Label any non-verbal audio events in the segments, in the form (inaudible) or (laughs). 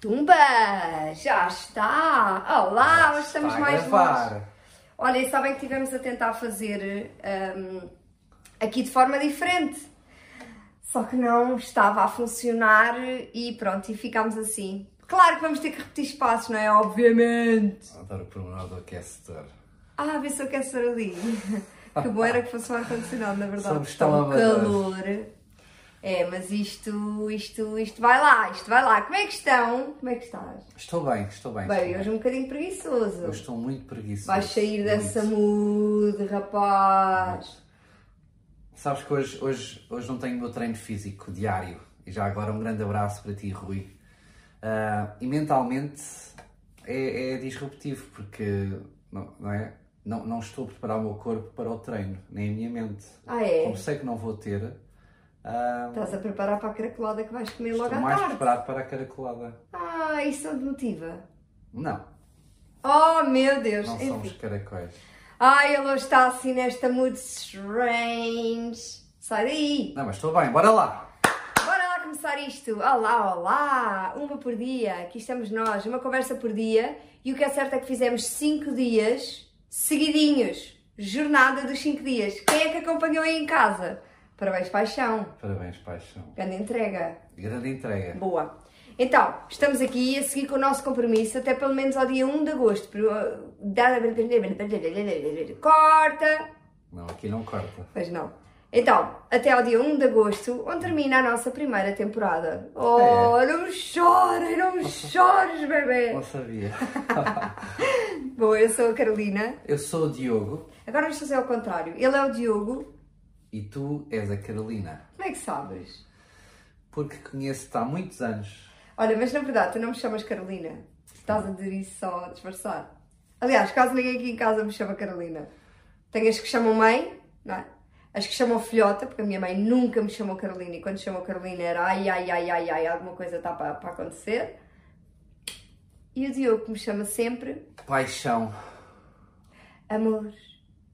Tumba! Já está! Olá, hoje estamos Está mais longe. Olha, e sabem que estivemos a tentar fazer hum, aqui de forma diferente. Só que não estava a funcionar e pronto, e ficámos assim. Claro que vamos ter que repetir espaços, não é? Obviamente! Adoro o pormenor do aquecedor. Ah, vê se quero ser ali. (laughs) que bom era que fosse um ar-condicionado, na verdade. Está tão um calor. É, mas isto, isto, isto vai lá, isto vai lá. Como é que estão? Como é que estás? Estou bem, estou bem. Bem, estou hoje um bocadinho preguiçoso. Eu estou muito preguiçoso. Vais sair dessa mood, rapaz. Sabes que hoje, hoje, hoje não tenho o meu treino físico diário. E já agora um grande abraço para ti, Rui. Ah, e mentalmente é, é disruptivo, porque não, não é? Não, não estou a preparar o meu corpo para o treino, nem a minha mente. Ah, é? Como sei que não vou ter, ah, Estás a preparar para a caracolada que vais comer logo estou à mais tarde. preparado para a caracolada. Ah, isso não te motiva? Não, Oh, meu Deus. não Enfim. somos caracóis. Ai, ele hoje está assim nesta mood strange. Sai daí. Não, mas estou bem, bora lá! Bora lá começar isto. Olá, olá. Uma por dia. Aqui estamos nós. Uma conversa por dia. E o que é certo é que fizemos 5 dias seguidinhos. Jornada dos 5 dias. Quem é que acompanhou aí em casa? Parabéns, paixão. Parabéns, paixão. Grande entrega. Grande entrega. Boa. Então, estamos aqui a seguir com o nosso compromisso até pelo menos ao dia 1 de agosto. Corta! Não, aqui não corta. Pois não. Então, até ao dia 1 de agosto, onde termina a nossa primeira temporada. Oh, não chorem, não chores, bebê! (laughs) Não sabia. (laughs) Bom, eu sou a Carolina. Eu sou o Diogo Agora vamos fazer ao contrário. Ele é o Diogo. E tu és a Carolina. Como é que sabes? Porque conheço-te há muitos anos. Olha, mas na verdade, tu não me chamas Carolina. Estás a dizer isso só a disfarçar. Aliás, quase ninguém aqui em casa me chama Carolina. Tenho as que chamam mãe, não é? As que chamam filhota, porque a minha mãe nunca me chamou Carolina e quando chamou Carolina era ai, ai, ai, ai, ai, alguma coisa está para, para acontecer. E o Diogo que me chama sempre Paixão. amor,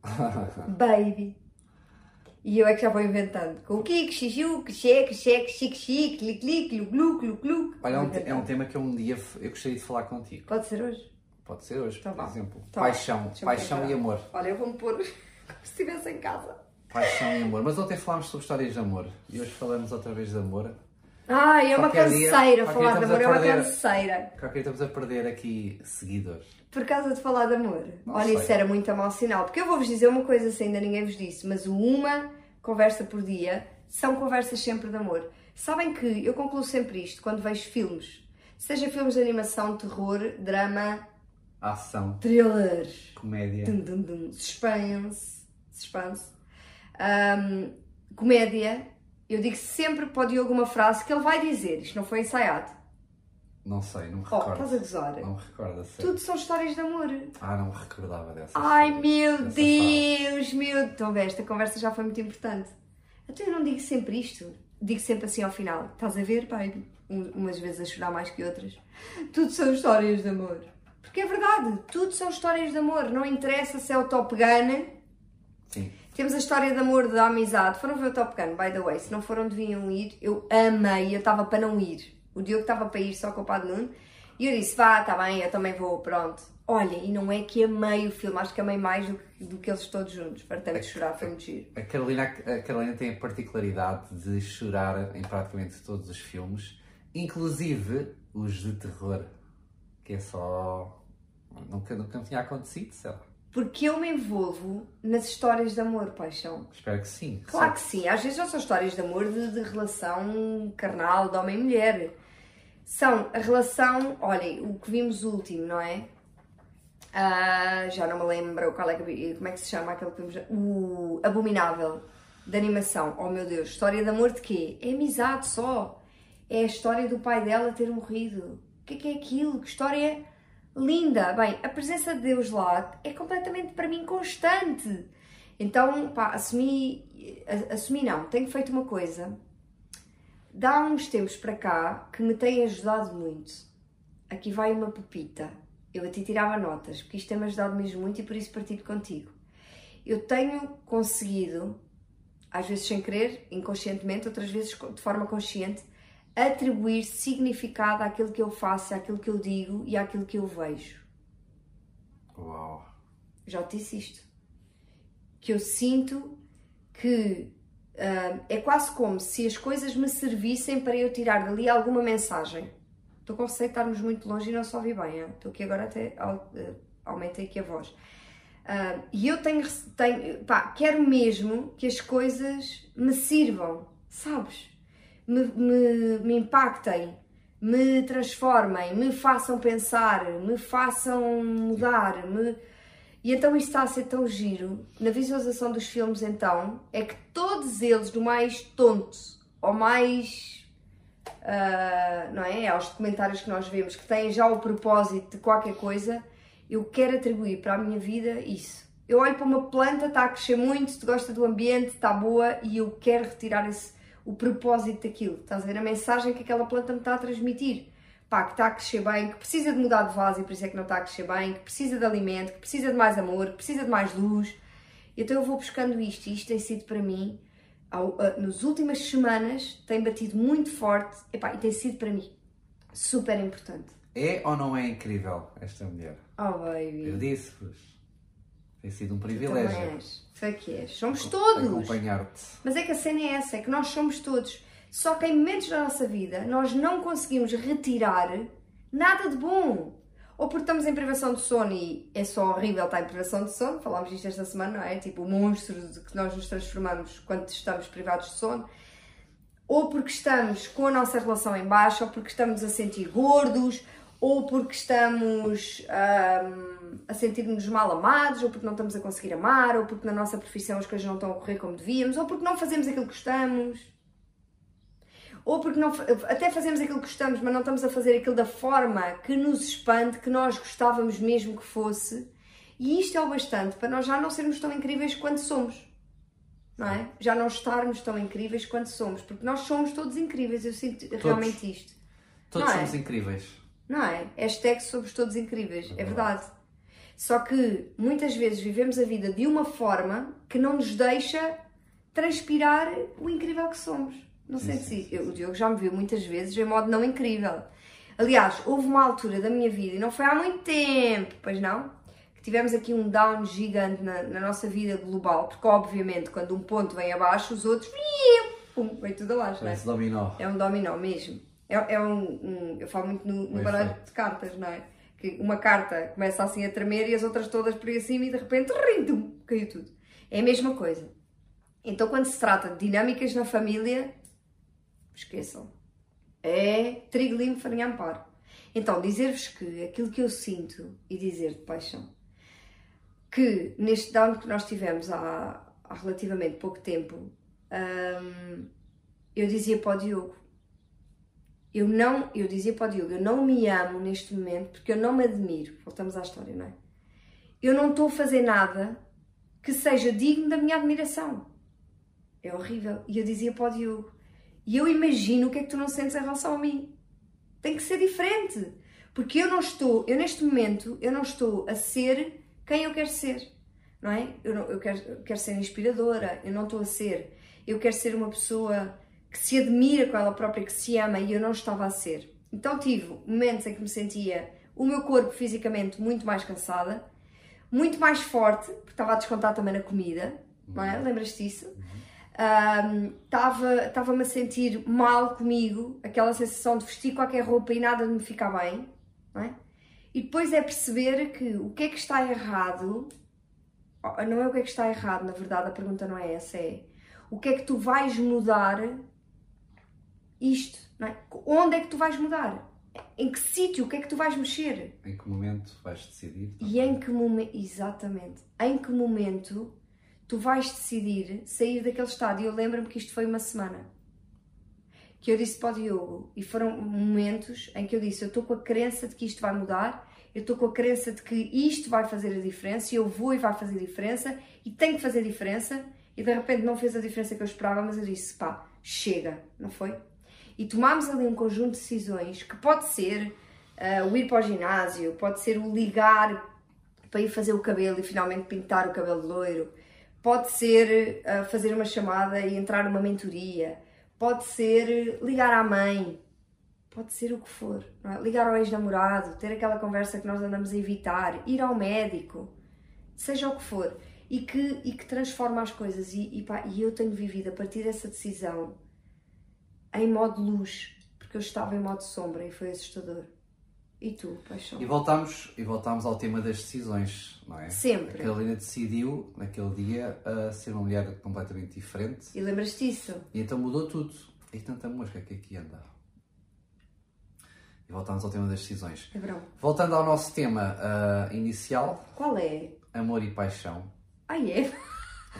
(laughs) baby. E eu é que já vou inventando. Com o Kik, Xixiu, Xixe, Xixe, Xique, Xique, Clic, Clic, Glu, Glu. Olha, é um, é um tema que eu um dia eu gostaria de falar contigo. Pode ser hoje? Pode ser hoje, Então por vá. exemplo. Então. Paixão. Paixão e amor. Olha, eu vou-me pôr (laughs) como se estivesse em casa. Paixão e amor. Mas ontem falámos sobre histórias de amor. E hoje falamos outra vez de amor. Ai, é uma dia- canseira falar de amor, é uma canseira. Qualquer estamos a perder aqui seguidores. Por causa de falar de amor. Não Olha, sei. isso era muito a mau sinal. Porque eu vou-vos dizer uma coisa, se ainda ninguém vos disse, mas o uma conversa por dia são conversas sempre de amor. Sabem que eu concluo sempre isto quando vejo filmes. Seja filmes de animação, terror, drama, Ação, thrillers. comédia. Dum, dum, dum. Suspense. Suspense. Ahm, comédia. Eu digo sempre para o Diogo uma frase que ele vai dizer. Isto não foi ensaiado. Não sei, não me Oh, recordo. estás a gozar. Não me recordo, a sério. Tudo são histórias de amor. Ah, não me recordava dessa. Ai história, meu dessa Deus, meu. Então, vê, esta conversa já foi muito importante. Então eu não digo sempre isto. Digo sempre assim ao final: estás a ver, baby? Um- Umas vezes a chorar mais que outras. Tudo são histórias de amor. Porque é verdade, tudo são histórias de amor. Não interessa se é o Top Gun. Sim. Temos a história de amor da amizade. Foram ver o Top Gun, by the way. Se não foram, deviam ir. Eu amei, eu estava para não ir. O Diogo estava para ir só com o Padre Nuno. E eu disse: vá, está bem, eu também vou, pronto. Olha, e não é que amei o filme, acho que amei mais do que, do que eles todos juntos. Fartei-me de chorar, foi muito giro. A Carolina, a Carolina tem a particularidade de chorar em praticamente todos os filmes, inclusive os de terror, que é só. Nunca, nunca me tinha acontecido, sei lá. Porque eu me envolvo nas histórias de amor, paixão. Espero que sim. Claro que sim, às vezes não são histórias de amor de, de relação carnal, de homem e mulher. São a relação, olhem, o que vimos último, não é? Ah, já não me lembro qual é que, como é que se chama aquele que vimos. O Abominável, de animação. Oh meu Deus, história de amor de quê? É amizade só. É a história do pai dela ter morrido. O que é que é aquilo? Que história linda! Bem, a presença de Deus lá é completamente para mim constante. Então, pá, assumi, assumi não, tenho feito uma coisa, dá uns tempos para cá, que me tem ajudado muito. Aqui vai uma pepita. Eu a ti tirava notas, porque isto tem-me ajudado mesmo muito e por isso partilho contigo. Eu tenho conseguido, às vezes sem querer, inconscientemente, outras vezes de forma consciente, atribuir significado àquilo que eu faço, àquilo que eu digo e àquilo que eu vejo. Uau! Já te disse isto. Que eu sinto que uh, é quase como se as coisas me servissem para eu tirar dali alguma mensagem. Estou com receio de estarmos muito longe e não só ouvi bem. Hein? Estou aqui agora até uh, aumentei aqui a voz. Uh, e eu tenho, tenho pá, quero mesmo que as coisas me sirvam, sabes? Me, me, me impactem, me transformem, me façam pensar, me façam mudar, me e então isto está a ser tão giro. Na visualização dos filmes, então, é que todos eles, do mais tonto ao mais. Uh, não é? Aos documentários que nós vemos, que têm já o propósito de qualquer coisa, eu quero atribuir para a minha vida isso. Eu olho para uma planta, está a crescer muito, se gosta do ambiente, está boa e eu quero retirar esse, o propósito daquilo. Estás a ver a mensagem que aquela planta me está a transmitir pá, que está a crescer bem, que precisa de mudar de vaso e por isso é que não está a crescer bem, que precisa de alimento, que precisa de mais amor, que precisa de mais luz. Então eu vou buscando isto e isto tem sido para mim, ao, uh, nas últimas semanas, tem batido muito forte epá, e tem sido para mim super importante. É ou não é incrível esta mulher? Oh, baby. Eu disse-vos. Tem sido um privilégio. Tu és. Sei que és. Somos todos. Acompanhar-te. Mas é que a cena é essa, é que nós somos todos. Só que em momentos da nossa vida nós não conseguimos retirar nada de bom. Ou porque estamos em privação de sono e é só horrível estar em privação de sono, falámos disto esta semana, não é? Tipo o monstro que nós nos transformamos quando estamos privados de sono. Ou porque estamos com a nossa relação em baixa, ou porque estamos a sentir gordos, ou porque estamos um, a sentir-nos mal amados, ou porque não estamos a conseguir amar, ou porque na nossa profissão as coisas não estão a correr como devíamos, ou porque não fazemos aquilo que gostamos ou porque não, até fazemos aquilo que gostamos, mas não estamos a fazer aquilo da forma que nos expande, que nós gostávamos mesmo que fosse. E isto é o bastante para nós já não sermos tão incríveis quanto somos. Não é? Já não estarmos tão incríveis quanto somos, porque nós somos todos incríveis, eu sinto todos. realmente isto. Todos não é? somos é? incríveis. Não é? Hashtag somos todos incríveis, é, é verdade. Só que muitas vezes vivemos a vida de uma forma que não nos deixa transpirar o incrível que somos. Não sei se eu, o Diogo já me viu muitas vezes em modo não incrível. Aliás, houve uma altura da minha vida, e não foi há muito tempo, pois não? Que tivemos aqui um down gigante na, na nossa vida global, porque obviamente quando um ponto vem abaixo, os outros pum, vem tudo abaixo, não é? dominó. É um dominó mesmo. É, é um, um, Eu falo muito no, no baralho de cartas, não é? Que uma carta começa assim a tremer e as outras todas por aí acima e de repente rim, caiu tudo. É a mesma coisa. Então, quando se trata de dinâmicas na família, esqueçam. É trigo limpo, farinha amparo. Então, dizer-vos que aquilo que eu sinto e dizer de paixão, que neste down que nós tivemos há, há relativamente pouco tempo, hum, eu dizia para o Diogo, eu não, eu dizia para o Diogo, eu não me amo neste momento porque eu não me admiro. Voltamos à história, não é? Eu não estou a fazer nada que seja digno da minha admiração. É horrível. E eu dizia para o Diogo, e eu imagino o que é que tu não sentes em relação a mim. Tem que ser diferente. Porque eu não estou, eu neste momento, eu não estou a ser quem eu quero ser. Não é? Eu, não, eu, quero, eu quero ser inspiradora, eu não estou a ser. Eu quero ser uma pessoa que se admira com ela própria, que se ama e eu não estava a ser. Então tive momentos em que me sentia o meu corpo fisicamente muito mais cansada, muito mais forte, porque estava a descontar também na comida, não é? Uhum. Lembras-te disso? Estava-me um, a sentir mal comigo, aquela sensação de vestir qualquer roupa e nada de me ficar bem, não é? E depois é perceber que o que é que está errado, não é o que é que está errado, na verdade a pergunta não é essa, é o que é que tu vais mudar isto, não é? Onde é que tu vais mudar? Em que sítio? O que é que tu vais mexer? Em que momento vais decidir? E em que momento, exatamente, em que momento tu vais decidir sair daquele estado. E eu lembro-me que isto foi uma semana. Que eu disse para o Diogo, e foram momentos em que eu disse: Eu estou com a crença de que isto vai mudar, eu estou com a crença de que isto vai fazer a diferença, e eu vou e vai fazer diferença, e tem que fazer diferença. E de repente não fez a diferença que eu esperava, mas eu disse: Pá, chega, não foi? E tomámos ali um conjunto de decisões que pode ser uh, o ir para o ginásio, pode ser o ligar para ir fazer o cabelo e finalmente pintar o cabelo loiro, pode ser uh, fazer uma chamada e entrar numa mentoria, pode ser ligar à mãe, pode ser o que for. é? Ligar ao ex-namorado, ter aquela conversa que nós andamos a evitar, ir ao médico, seja o que for. E que, e que transforma as coisas. E, e, pá, e eu tenho vivido a partir dessa decisão em modo luz, porque eu estava em modo sombra e foi assustador. E tu, paixão? E voltamos, e voltamos ao tema das decisões, não é? Sempre. A Carolina decidiu, naquele dia, a ser uma mulher completamente diferente E lembras-te disso? e então mudou tudo. E tanta mosca que aqui anda. E voltamos ao tema das decisões. É verão. Voltando ao nosso tema ah, inicial, Qual é? amor e paixão. Ai é?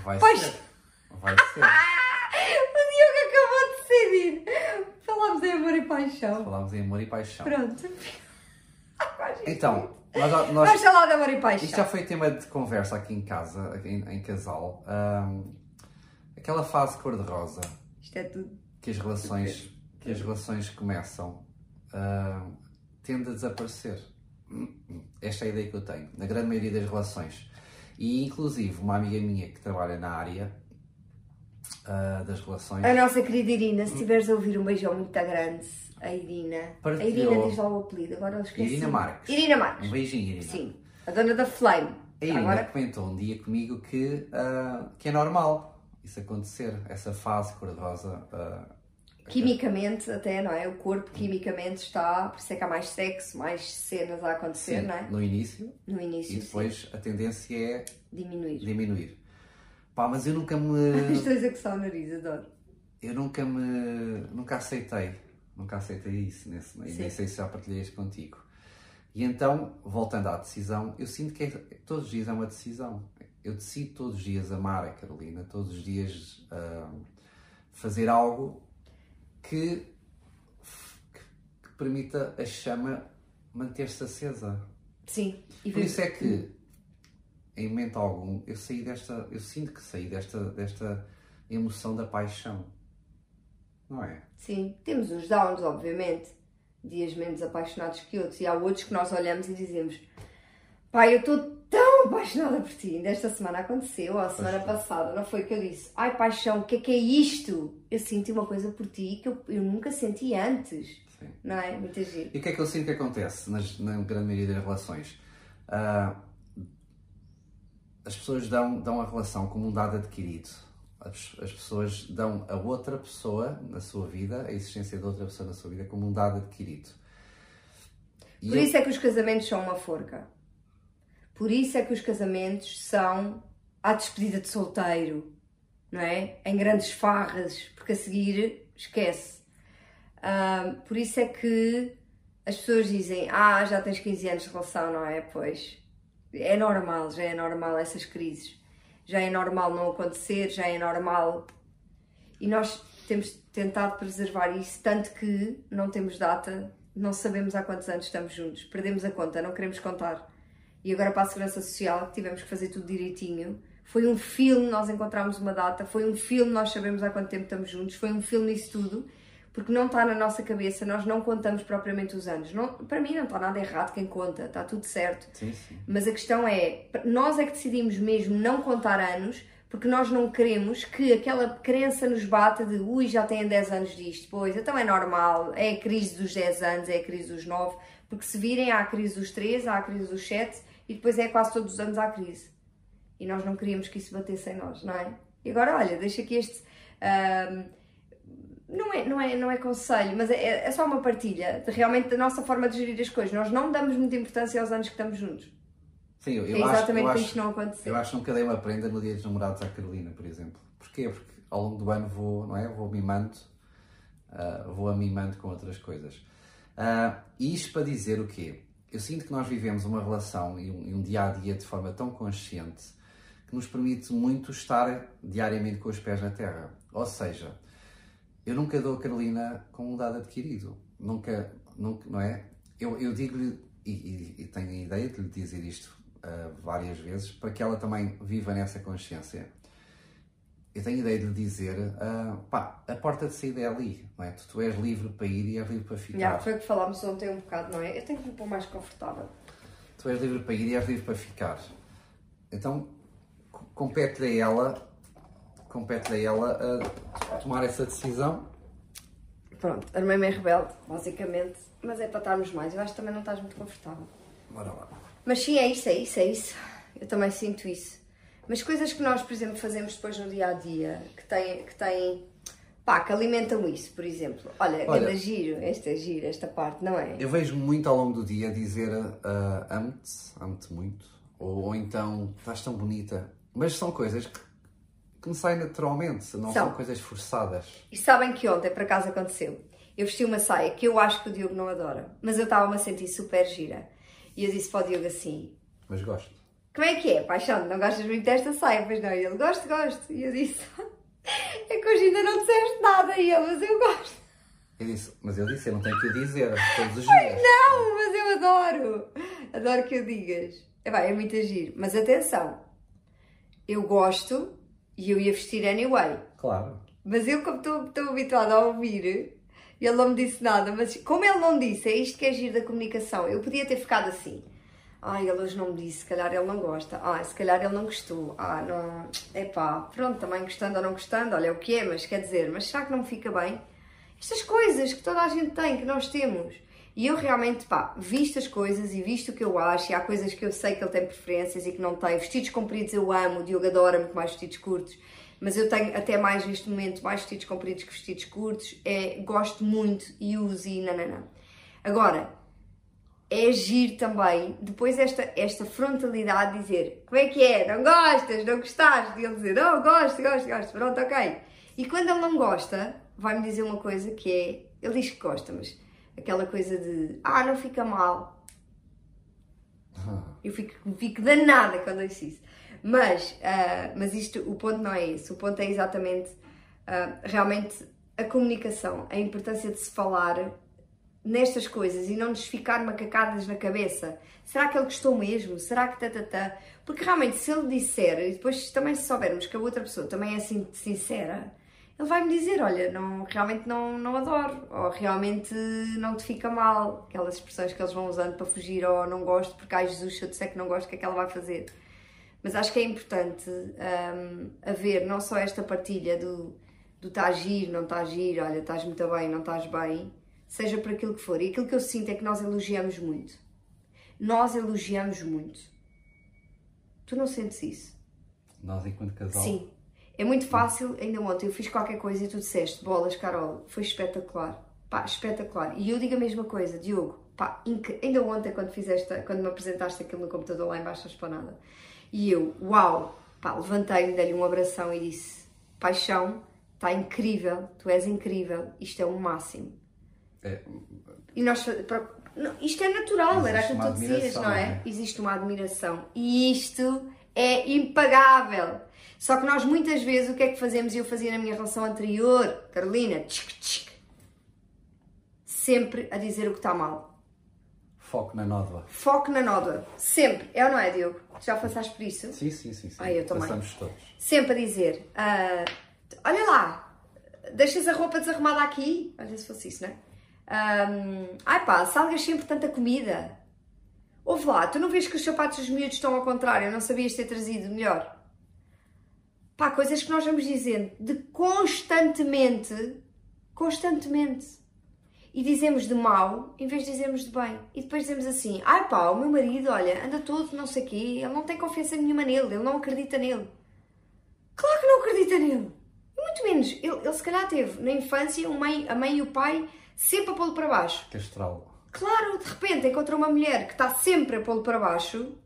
Vai Paixão. ser. Vai ser. (laughs) O Diogo acabou de decidir. Falámos em amor e paixão. Falámos em amor e paixão. Pronto. Então, nós, nós, Vamos falar de amor e paixão. Isto já foi tema de conversa aqui em casa, em, em casal. Ahm, aquela fase cor-de-rosa Isto é tudo. que as relações, que as relações começam tende a desaparecer. Esta é a ideia que eu tenho, na grande maioria das relações. E inclusive uma amiga minha que trabalha na área ah, das relações. A nossa querida Irina, se estiveres a ouvir um beijão muito grande, a Irina. A. Irina diz lá o apelido, agora eu esqueci. Irina Marques. Irina Marques. Um beijinho, Irina. Sim. A dona da Flame. A Irina Agora, comentou um dia comigo que, ah, que é normal isso acontecer, essa fase cor-de-rosa. ah, quimicamente, até, não é? O corpo quimicamente está. Por isso é que há mais sexo, mais cenas a acontecer, sim, não é? no início No início. e depois a tendência é sim. Diminuir. diminuir. Pá, mas eu nunca me. (laughs) Estou a dizer que só o nariz, adoro. Eu nunca me. Nunca aceitei. Nunca aceitei isso. Nesse, e Sim. nem sei se já partilhei isto contigo. E então, voltando à decisão, eu sinto que é- todos os dias é uma decisão. Eu decido todos os dias amar a Carolina, todos os dias ah, fazer algo que, que, que permita a chama manter-se acesa. Sim. E Por isso é que, em momento algum, eu saí desta, eu sinto que saí desta, desta emoção da paixão. Não é? Sim, temos os downs, obviamente, dias menos apaixonados que outros, e há outros que nós olhamos e dizemos: Pai, eu estou tão apaixonada por ti. Ainda esta semana aconteceu, ou a semana passada, não foi que eu disse: Ai, paixão, o que é que é isto? Eu sinto uma coisa por ti que eu, eu nunca senti antes, Sim. não é? Muita giro. E o que é que eu sinto que acontece nas, na grande maioria das relações? Ah, as pessoas dão, dão a relação como um dado adquirido. As, as pessoas dão a outra pessoa na sua vida, a existência de outra pessoa na sua vida, como um dado adquirido. E Por eu- isso é que os casamentos são uma forca. Por isso é que os casamentos são à despedida de solteiro, não é? Em grandes farras, porque a seguir esquece. Ah, por isso é que as pessoas dizem: Ah, já tens 15 anos de relação, não é? Pois é normal, já é normal essas crises. Já é normal não acontecer, já é normal. E nós temos tentado preservar isso, tanto que não temos data, não sabemos há quantos anos estamos juntos, perdemos a conta, não queremos contar. E agora para a Segurança Social, tivemos que fazer tudo direitinho, foi um filme, nós encontramos uma data, foi um filme, nós sabemos há quanto tempo estamos juntos, foi um filme isso tudo, porque não está na nossa cabeça, nós não contamos propriamente os anos. Não, para mim não está nada errado quem conta, está tudo certo. Sim, sim. Mas a questão é, nós é que decidimos mesmo não contar anos, porque nós não queremos que aquela crença nos bata de ui, já têm 10 anos disto, pois, então é normal, é a crise dos 10 anos, é a crise dos 9, porque se virem há a crise dos 3, há a crise dos 7 e depois é quase todos os anos há a crise. E nós não queríamos que isso batesse em nós, não é? E agora, olha, deixa aqui este. Não é, não, é, não é conselho, mas é, é só uma partilha de realmente da nossa forma de gerir as coisas. Nós não damos muita importância aos anos que estamos juntos. Sim, eu, É eu acho, exatamente eu acho, isto não acontecer. eu acho que nunca dei uma prenda no dia dos namorados à Carolina, por exemplo. Porquê? Porque ao longo do ano vou, não é? Vou mimando, ah, vou a mimando com outras coisas. E isto para dizer o quê? Eu sinto que nós vivemos uma relação e um, e um dia a dia de forma tão consciente que nos permite muito estar diariamente com os pés na terra. Ou seja, eu nunca dou a Carolina com um dado adquirido. Nunca, nunca não é? Eu, eu digo-lhe, e, e- e tenho a ideia de lhe dizer isto ah, várias vezes, para que ela também viva nessa consciência. Eu tenho a ideia de lhe dizer, ah, pá, a porta de saída é ali, não é? Tu, tu és livre para ir e és livre para ficar. Já, foi o que falámos ontem um bocado, não é? Eu tenho que me pôr mais confortável. Tu és livre para ir e és livre para ficar. Então, co- compete-lhe a ela, compete-lhe a ela a tomar essa decisão Pronto, armei-me rebelde, basicamente. Mas é para estarmos mais. Eu acho que também não estás muito confortável. Bora lá. Mas sim, é isso, é isso, é isso. Eu também sinto isso. Mas coisas que nós, por exemplo, fazemos depois no dia a dia, que têm, que têm pá, que alimentam isso, por exemplo. Olha, Olha. Olha giro, esta é giro, esta parte, não é? Eu vejo muito ao longo do dia dizer ah, amo-te, amo-te muito, ou, ou então estás tão bonita. Mas são coisas que, que me saem naturalmente, não são, São. coisas forçadas. E sabem que ontem, por acaso, aconteceu. Eu vesti uma saia que eu acho que o Diogo não adora, mas eu estava-me a sentir super gira. E eu disse para o Diogo assim: Mas gosto. Como é que é, paixão? Não gostas muito desta saia? Pois não. E ele: Gosto, gosto. E eu disse: (laughs) É que hoje ainda não disseste nada. E ele: Mas eu gosto. Eu disse, mas eu disse, eu não tenho que o dizer todos os (laughs) dias. Não, mas eu adoro. Adoro que o digas. É, vai, é muito agir. Mas atenção, eu gosto e eu ia vestir anyway. Claro. Mas eu, como estou habituada a ouvir, ele não me disse nada. Mas como ele não disse, é isto que é giro da comunicação. Eu podia ter ficado assim. Ai, ele hoje não me disse, se calhar ele não gosta. Ah, se calhar ele não gostou. Ah, não. Epá, pronto, também gostando ou não gostando, olha é o que é, mas quer dizer, mas será que não me fica bem? Estas coisas que toda a gente tem, que nós temos. E eu realmente, pá, visto as coisas e visto o que eu acho, e há coisas que eu sei que ele tem preferências e que não tem. Vestidos compridos eu amo, o Diogo adora muito mais vestidos curtos, mas eu tenho até mais neste momento mais vestidos compridos que vestidos curtos. É, gosto muito e uso e nananã. Agora, é agir também, depois esta, esta frontalidade de dizer como é que é, não gostas, não gostaste, e ele dizer, não, gosto, gosto, gosto, pronto, ok. E quando ele não gosta, vai-me dizer uma coisa que é, ele diz que gosta, mas aquela coisa de, ah, não fica mal. Eu fico, fico danada quando ouço isso. Mas, ah, mas isto, o ponto não é esse, o ponto é exatamente, ah, realmente, a comunicação, a importância de se falar nestas coisas e não nos ficar macacadas na cabeça. Será que ele gostou mesmo? Será que tatatá? Porque realmente, se ele disser, e depois também se soubermos que a outra pessoa também é assim sincera, ele vai-me dizer: Olha, não, realmente não, não adoro, ou realmente não te fica mal. Aquelas expressões que eles vão usando para fugir, ou não gosto, porque ai Jesus, se eu disser que não gosto, o que é que ela vai fazer? Mas acho que é importante hum, haver não só esta partilha do, do está a agir, não está a agir, olha, estás muito bem, não estás bem, seja por aquilo que for. E aquilo que eu sinto é que nós elogiamos muito. Nós elogiamos muito. Tu não sentes isso? Nós, enquanto casal, Sim. É muito fácil, ainda ontem eu fiz qualquer coisa e tu disseste, bolas, Carol, foi espetacular. Pá, espetacular. E eu digo a mesma coisa, Diogo, pá, ainda ontem quando fizeste, quando me apresentaste aquilo no computador lá embaixo da esplanada. E eu, uau, pá, levantei-me, dei-lhe um abração e disse, paixão, está incrível, tu és incrível, isto é o máximo. é, E nós, não, isto é natural, era Existe aquilo que tu dizias, não é? não é? Existe uma admiração. E isto é impagável. Só que nós muitas vezes o que é que fazemos? E eu fazia na minha relação anterior, Carolina, tchic, tchic, sempre a dizer o que está mal. foco na nódoa. Foco na nódoa. Sempre. É ou não é, Diogo? Já passaste por isso? Sim, sim, sim. sim. Ai, eu também. Passamos todos. Sempre a dizer: ah, Olha lá, deixas a roupa desarrumada aqui. Olha se fosse isso, não é? Ahm, ai pá, salgas sempre tanta comida. Ouve lá, tu não vês que os sapatos dos miúdos estão ao contrário, não sabias ter trazido melhor? Pá, coisas que nós vamos dizendo de constantemente, constantemente. E dizemos de mal em vez de dizermos de bem. E depois dizemos assim: ai pá, o meu marido, olha, anda todo não sei o quê, ele não tem confiança nenhuma nele, ele não acredita nele. Claro que não acredita nele. Muito menos, ele, ele se calhar teve na infância mãe, a mãe e o pai sempre a pô-lo para baixo. Castral. Claro, de repente encontra uma mulher que está sempre a pô-lo para baixo.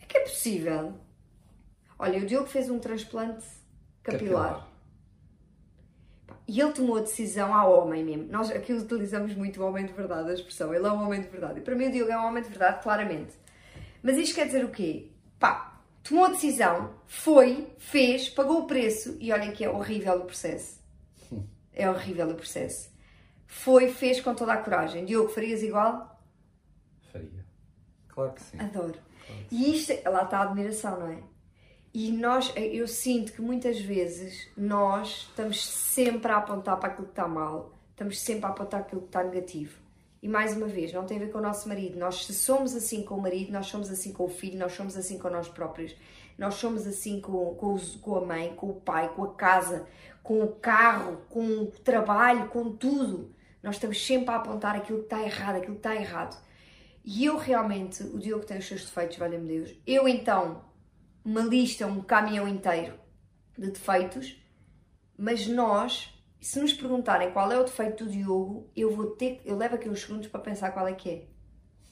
É que é possível. Olha, o Diogo fez um transplante capilar. E ele tomou a decisão ao homem mesmo. Nós aqui utilizamos muito o homem de verdade, a expressão. Ele é um homem de verdade. E para mim o Diogo é um homem de verdade, claramente. Mas isto quer dizer o quê? Pá, tomou a decisão, foi, fez, pagou o preço e olhem que é horrível o processo. É horrível o processo. Foi, fez com toda a coragem. Diogo, farias igual? Faria. Claro que sim. Adoro. E isto, lá está a admiração, não é? E nós, eu sinto que muitas vezes nós estamos sempre a apontar para aquilo que está mal, estamos sempre a apontar aquilo que está negativo. E mais uma vez, não tem a ver com o nosso marido. Nós, se somos assim com o marido, nós somos assim com o filho, nós somos assim com nós próprios, nós somos assim com, com, os- com a mãe, com o pai, com a casa, com o carro, com o trabalho, com tudo. Nós estamos sempre a apontar aquilo que está errado, aquilo que está errado. E eu realmente, o Diogo tem os seus defeitos, valha-me Deus. Eu então, uma lista, um caminhão inteiro de defeitos, mas nós, se nos perguntarem qual é o defeito do Diogo, eu vou ter, eu levo aqui uns segundos para pensar qual é que é.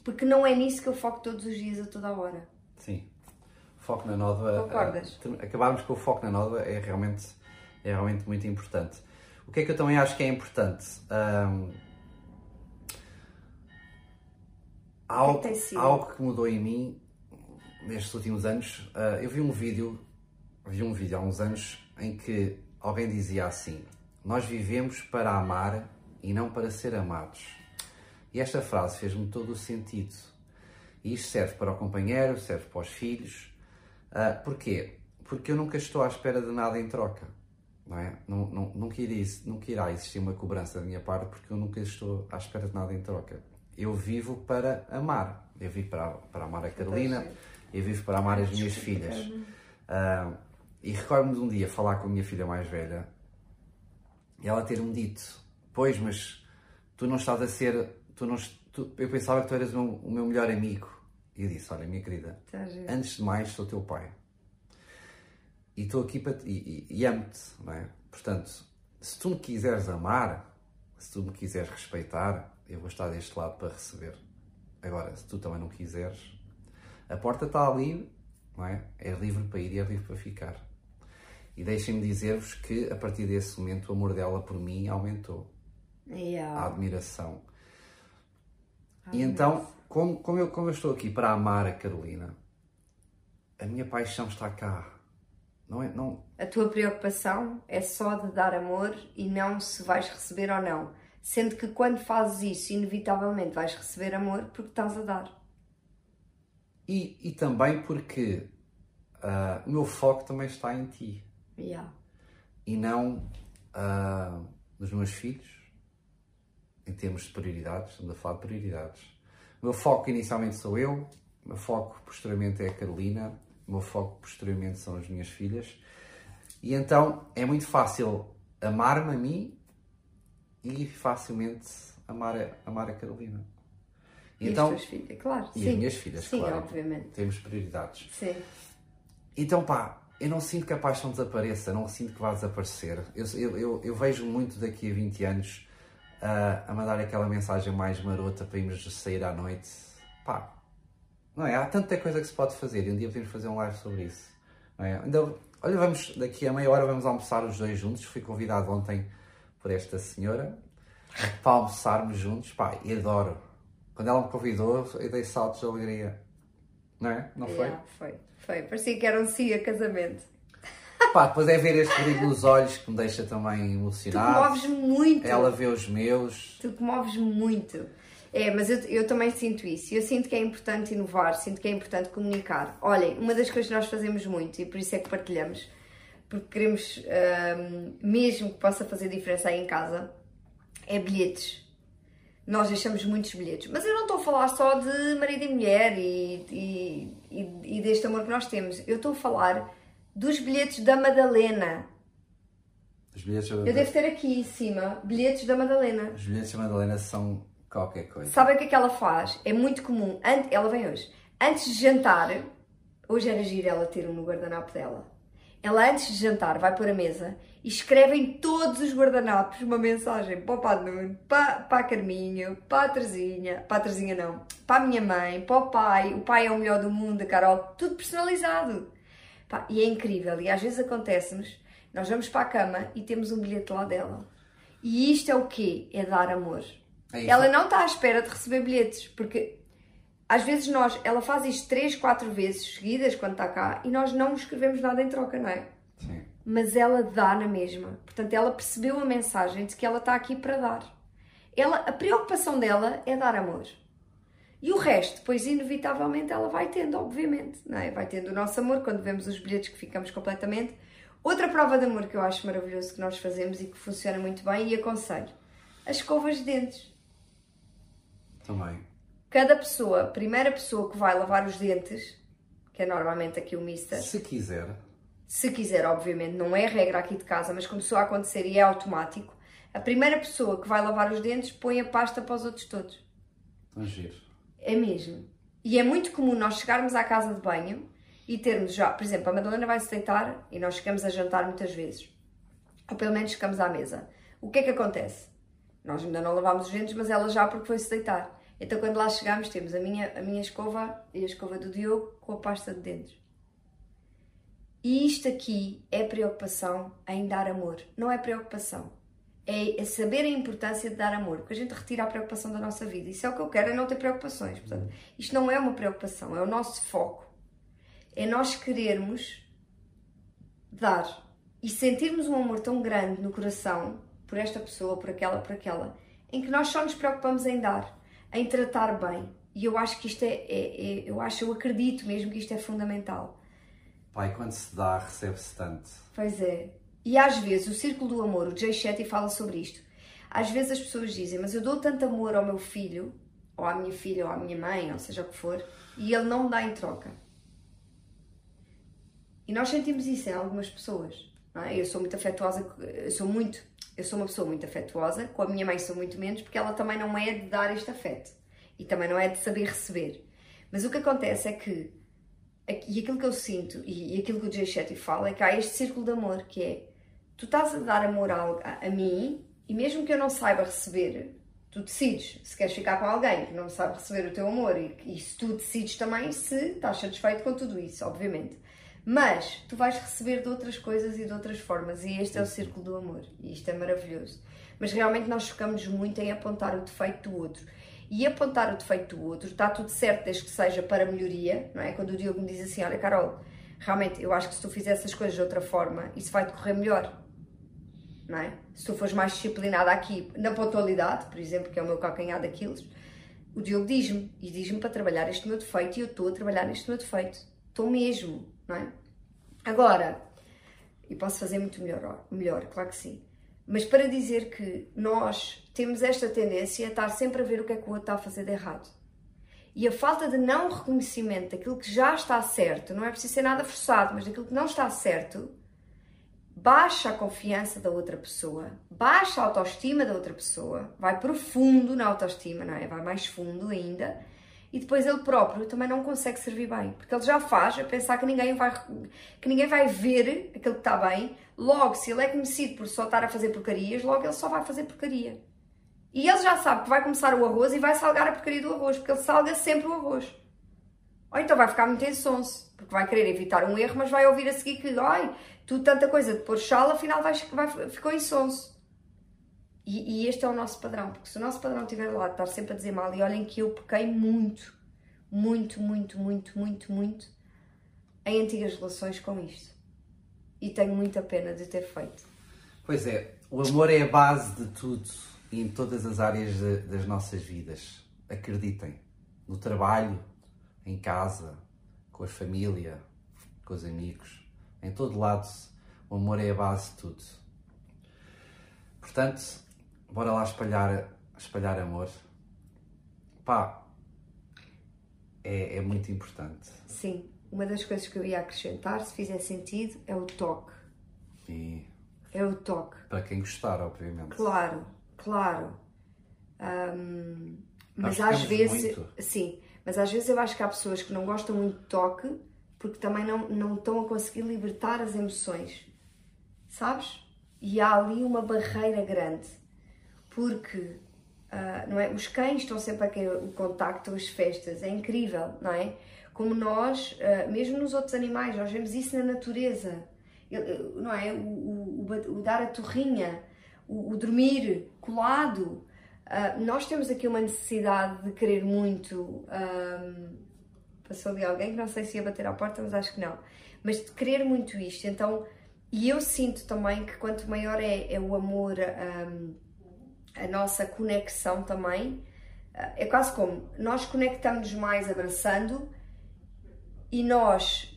Porque não é nisso que eu foco todos os dias, a toda a hora. Sim. Foco na nódoa. Concordas? Uh, acabarmos com o foco na nódoa é realmente, é realmente muito importante. O que é que eu também acho que é importante? Um, algo, que que algo que mudou em mim nestes últimos anos. Uh, eu vi um vídeo, vi um vídeo há uns anos em que alguém dizia assim: Nós vivemos para amar e não para ser amados. E esta frase fez-me todo o sentido. E isto serve para o companheiro, serve para os filhos. Uh, porquê? Porque eu nunca estou à espera de nada em troca. Não é? Não, não, nunca, irá, nunca irá existir uma cobrança da minha parte porque eu nunca estou à espera de nada em troca. Eu vivo para amar. Eu vivo para, para amar a Carolina, eu vivo para amar as minhas filhas. Uh, e recordo-me de um dia falar com a minha filha mais velha e ela ter-me dito: Pois, mas tu não estás a ser. Tu não, tu, eu pensava que tu eras o meu, o meu melhor amigo. E eu disse: Olha, minha querida, antes de mais sou teu pai. E estou aqui para. E, e, e amo-te, não é? Portanto, se tu me quiseres amar, se tu me quiseres respeitar, eu vou estar deste lado para receber. Agora, se tu também não quiseres, a porta está ali, não é? É livre para ir e é livre para ficar. E deixem-me dizer-vos que a partir desse momento o amor dela por mim aumentou. Yeah. A admiração. e então, como, como, eu, como eu estou aqui para amar a Carolina, a minha paixão está cá. Não é, não... A tua preocupação é só de dar amor e não se vais receber ou não. Sendo que quando fazes isso, inevitavelmente vais receber amor porque estás a dar. E, e também porque uh, o meu foco também está em ti. Yeah. E não uh, nos meus filhos, em termos de prioridades, estamos a falar de prioridades. O meu foco inicialmente sou eu, o meu foco posteriormente é a Carolina, o meu foco posteriormente são as minhas filhas. E então é muito fácil amar-me a mim e facilmente amar a, amar a Carolina. E então, as filhas, claro. E sim. as minhas filhas, sim, claro. obviamente. Temos prioridades. Sim. Então, pá, eu não sinto que a paixão desapareça, não sinto que vá desaparecer. Eu, eu, eu, eu vejo muito daqui a 20 anos uh, a mandar aquela mensagem mais marota para irmos sair à noite. Pá, não é? Há tanta coisa que se pode fazer e um dia podemos fazer um live sobre isso. Não é? Então, olha, vamos, daqui a meia hora vamos almoçar os dois juntos. Fui convidado ontem por esta senhora para almoçarmos juntos. Pá, e adoro. Quando ela me convidou, eu dei saltos de alegria. Não é? Não foi? Yeah, foi. Foi. Parecia que era um sim a casamento. Pá, depois é ver este brilho nos olhos que me deixa também emocionado. Tu moves muito. Ela vê os meus. Tu moves muito. É, mas eu, eu também sinto isso. Eu sinto que é importante inovar, sinto que é importante comunicar. Olhem, uma das coisas que nós fazemos muito e por isso é que partilhamos, porque queremos um, mesmo que possa fazer diferença aí em casa, é bilhetes. Nós deixamos muitos bilhetes. Mas eu não estou a falar só de marido e mulher e, e, e, e deste amor que nós temos. Eu estou a falar dos bilhetes da Madalena. Os bilhetes da... Eu devo ter aqui em cima bilhetes da Madalena. Os bilhetes da Madalena são qualquer coisa. Sabem o que é que ela faz? É muito comum. Ela vem hoje. Antes de jantar, hoje era giro ela ter um no guardanapo dela. Ela antes de jantar vai pôr a mesa e escreve em todos os guardanapos uma mensagem para o Padre Nuno, para, para a Carminho, para a Terezinha, para a Terezinha não, para a minha mãe, para o pai, o pai é o melhor do mundo, a Carol, tudo personalizado. E é incrível, e às vezes acontece-nos, nós vamos para a cama e temos um bilhete lá dela. E isto é o quê? É dar amor. É ela não está à espera de receber bilhetes, porque às vezes nós, ela faz isto três, quatro vezes seguidas quando está cá e nós não escrevemos nada em troca, não é? Sim. Mas ela dá na mesma. Portanto, ela percebeu a mensagem de que ela está aqui para dar. Ela, a preocupação dela é dar amor. E o resto, depois, inevitavelmente, ela vai tendo, obviamente, não é? Vai tendo o nosso amor quando vemos os bilhetes que ficamos completamente. Outra prova de amor que eu acho maravilhoso que nós fazemos e que funciona muito bem e aconselho: as escovas de dentes. Também cada pessoa, a primeira pessoa que vai lavar os dentes, que é normalmente aqui o mister. Se quiser. se quiser, obviamente, não é regra aqui de casa, mas começou a acontecer e é automático, a primeira pessoa que vai lavar os dentes põe a pasta para os outros todos. Tão giro. É mesmo. E é muito comum nós chegarmos à casa de banho e termos já, por exemplo, a Madalena vai se deitar e nós chegamos a jantar muitas vezes. Ou pelo menos chegamos à mesa. O que é que acontece? Nós ainda não lavámos os dentes, mas ela já porque foi se deitar. Então quando lá chegamos temos a minha, a minha escova e a escova do Diogo com a pasta de dentes. E isto aqui é preocupação em dar amor. Não é preocupação. É, é, saber a importância de dar amor, porque a gente retira a preocupação da nossa vida. Isso é o que eu quero, é não ter preocupações. Portanto, isto não é uma preocupação, é o nosso foco. É nós querermos dar e sentirmos um amor tão grande no coração por esta pessoa, por aquela, por aquela, em que nós só nos preocupamos em dar, em tratar bem. E eu acho que isto é, é, é eu acho, eu acredito mesmo que isto é fundamental. Pai, quando se dá, recebe-se tanto. Pois é. E às vezes, o círculo do amor, o Jay Shetty fala sobre isto. Às vezes as pessoas dizem, mas eu dou tanto amor ao meu filho, ou à minha filha, ou à minha mãe, ou seja o que for, e ele não me dá em troca. E nós sentimos isso em algumas pessoas. É? Eu sou muito afetuosa, sou muito, eu sou uma pessoa muito afetuosa, com a minha mãe sou muito menos, porque ela também não é de dar este afeto. E também não é de saber receber. Mas o que acontece é que, e aquilo que eu sinto, e aquilo que o Jay Shetty fala, é que há este círculo de amor, que é, tu estás a dar amor a, a mim, e mesmo que eu não saiba receber, tu decides se queres ficar com alguém que não sabe receber o teu amor, e, e se tu decides também se estás satisfeito com tudo isso, obviamente. Mas tu vais receber de outras coisas e de outras formas, e este é o círculo do amor, e isto é maravilhoso. Mas realmente nós focamos muito em apontar o defeito do outro. E apontar o defeito do outro está tudo certo, desde que seja para melhoria, não é? Quando o Diogo me diz assim: Olha, Carol, realmente eu acho que se tu fizesse as coisas de outra forma, isso vai decorrer melhor, não é? Se tu fores mais disciplinada aqui, na pontualidade, por exemplo, que é o meu calcanhar daqueles, o Diogo diz-me, e diz-me para trabalhar este meu defeito, e eu estou a trabalhar neste meu defeito. Estou mesmo não é? Agora, e posso fazer muito melhor, melhor, claro que sim. Mas para dizer que nós temos esta tendência a estar sempre a ver o que é que o outro está a fazer de errado. E a falta de não reconhecimento daquilo que já está certo, não é preciso ser nada forçado, mas daquilo que não está certo, baixa a confiança da outra pessoa, baixa a autoestima da outra pessoa, vai profundo na autoestima, não é? Vai mais fundo ainda e depois ele próprio também não consegue servir bem, porque ele já faz a pensar que ninguém vai, que ninguém vai ver aquilo que está bem. Logo, se ele é conhecido por só estar a fazer porcarias, logo ele só vai fazer porcaria. E ele já sabe que vai começar o arroz e vai salgar a porcaria do arroz, porque ele salga sempre o arroz. Ou então vai ficar muito insonso, porque vai querer evitar um erro, mas vai ouvir a seguir que, ai, tu tanta coisa de pôr chal, afinal vai, vai, ficou insonso. E, e, este é o nosso padrão, porque se o nosso padrão estiver lá, estar sempre a dizer mal, e olhem que eu pequei muito, muito, muito, muito, muito, muito em antigas relações com isto. E tenho muita pena de ter feito. Pois é, o amor é a base de tudo em todas as áreas de, das nossas vidas. Acreditem, no trabalho, em casa, com a família, com os amigos, em todo lado, o amor é a base de tudo. Portanto, bora lá espalhar, espalhar amor. Pá, é, é muito importante. Sim, uma das coisas que eu ia acrescentar, se fizer sentido, é o toque. E... É o toque. Para quem gostar, obviamente. Claro, claro. Um, mas às vezes. Muito. Sim, mas às vezes eu acho que há pessoas que não gostam muito de toque porque também não, não estão a conseguir libertar as emoções. Sabes? E há ali uma barreira grande porque uh, não é? os cães estão sempre a querer o contacto, as festas, é incrível, não é? Como nós, uh, mesmo nos outros animais, nós vemos isso na natureza, não é? O, o, o, dar a torrinha, o, dormir colado. Uh, nós temos aqui uma necessidade de querer muito. Um, passou ali alguém que não sei se ia bater à porta, mas acho que não. Mas de querer muito isto. Então, e eu sinto também que quanto maior é, é o amor. Um, a nossa conexão também. É quase como nós conectamos mais abraçando e nós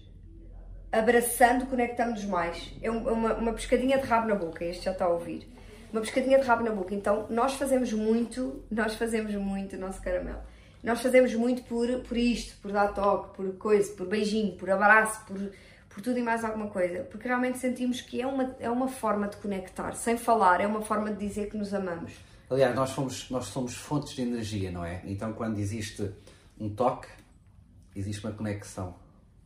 abraçando conectamos mais. É uma, uma pescadinha de rabo na boca, este já está a ouvir. Uma pescadinha de rabo na boca. Então nós fazemos muito, nós fazemos muito, nosso caramelo. Nós fazemos muito por, por isto, por dar toque, por coisa, por beijinho, por abraço, por, por tudo e mais alguma coisa, porque realmente sentimos que é uma, é uma forma de conectar, sem falar, é uma forma de dizer que nos amamos. Aliás, nós somos, nós somos fontes de energia, não é? Então, quando existe um toque, existe uma conexão.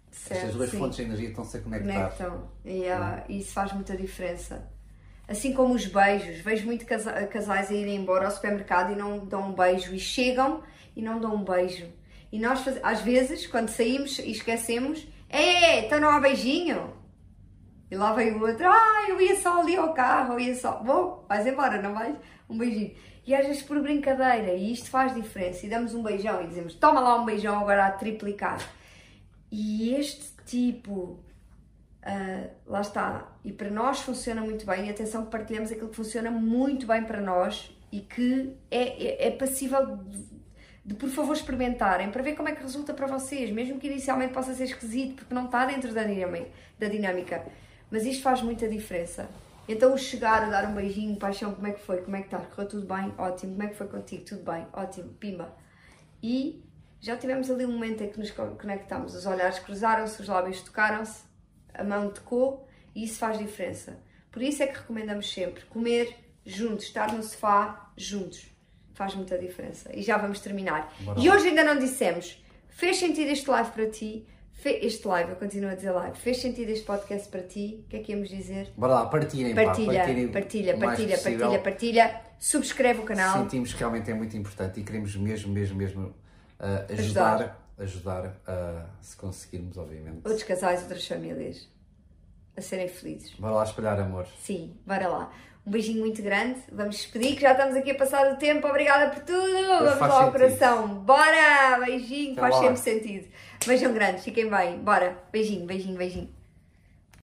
Certo, Estas duas sim. fontes de energia estão-se a conectar. Conectam. E ah, isso faz muita diferença. Assim como os beijos. Vejo muito casa- casais a irem embora ao supermercado e não dão um beijo. E chegam e não dão um beijo. E nós, às vezes, quando saímos e esquecemos, é, então não há beijinho. E lá vem o outro, ah, eu ia só ali ao carro, eu ia só. Bom, vais embora, não vais? Um beijinho. E às vezes por brincadeira, e isto faz diferença. E damos um beijão e dizemos, toma lá um beijão agora a triplicar. E este tipo, ah, lá está, e para nós funciona muito bem, e atenção que partilhamos aquilo que funciona muito bem para nós e que é, é, é passível de, de, por favor experimentarem para ver como é que resulta para vocês, mesmo que inicialmente possa ser esquisito porque não está dentro da dinâmica, da dinâmica. mas isto faz muita diferença. Então chegar a dar um beijinho, paixão, como é que foi? Como é que está? Correu tudo bem? Ótimo. Como é que foi contigo? Tudo bem? Ótimo. Pimba. E já tivemos ali um momento em que nos conectámos, os olhares cruzaram-se, os lábios tocaram-se, a mão tocou e isso faz diferença. Por isso é que recomendamos sempre comer juntos, estar no sofá juntos. Faz muita diferença. E já vamos terminar. Bora e hoje ainda não dissemos, fez sentido este live para ti? Este live, eu continuo a dizer live. Fez sentido este podcast para ti? O que é que íamos dizer? Bora lá, partilhem, pá, Partilha, partilhem partilha, partilha, possível. partilha, partilha. Subscreve o canal. Sentimos que realmente é muito importante e queremos mesmo, mesmo, mesmo ah, Ajudar. ajudar, ajudar, a se conseguirmos, obviamente. Outros casais, outras famílias a serem felizes. Bora lá espalhar amor. Sim, bora lá. Um beijinho muito grande. Vamos despedir, que já estamos aqui a passar o tempo. Obrigada por tudo. Vamos lá ao coração. Bora! Beijinho, Até faz lá. sempre sentido. Beijão grande, fiquem bem. Bora. Beijinho, beijinho, beijinho.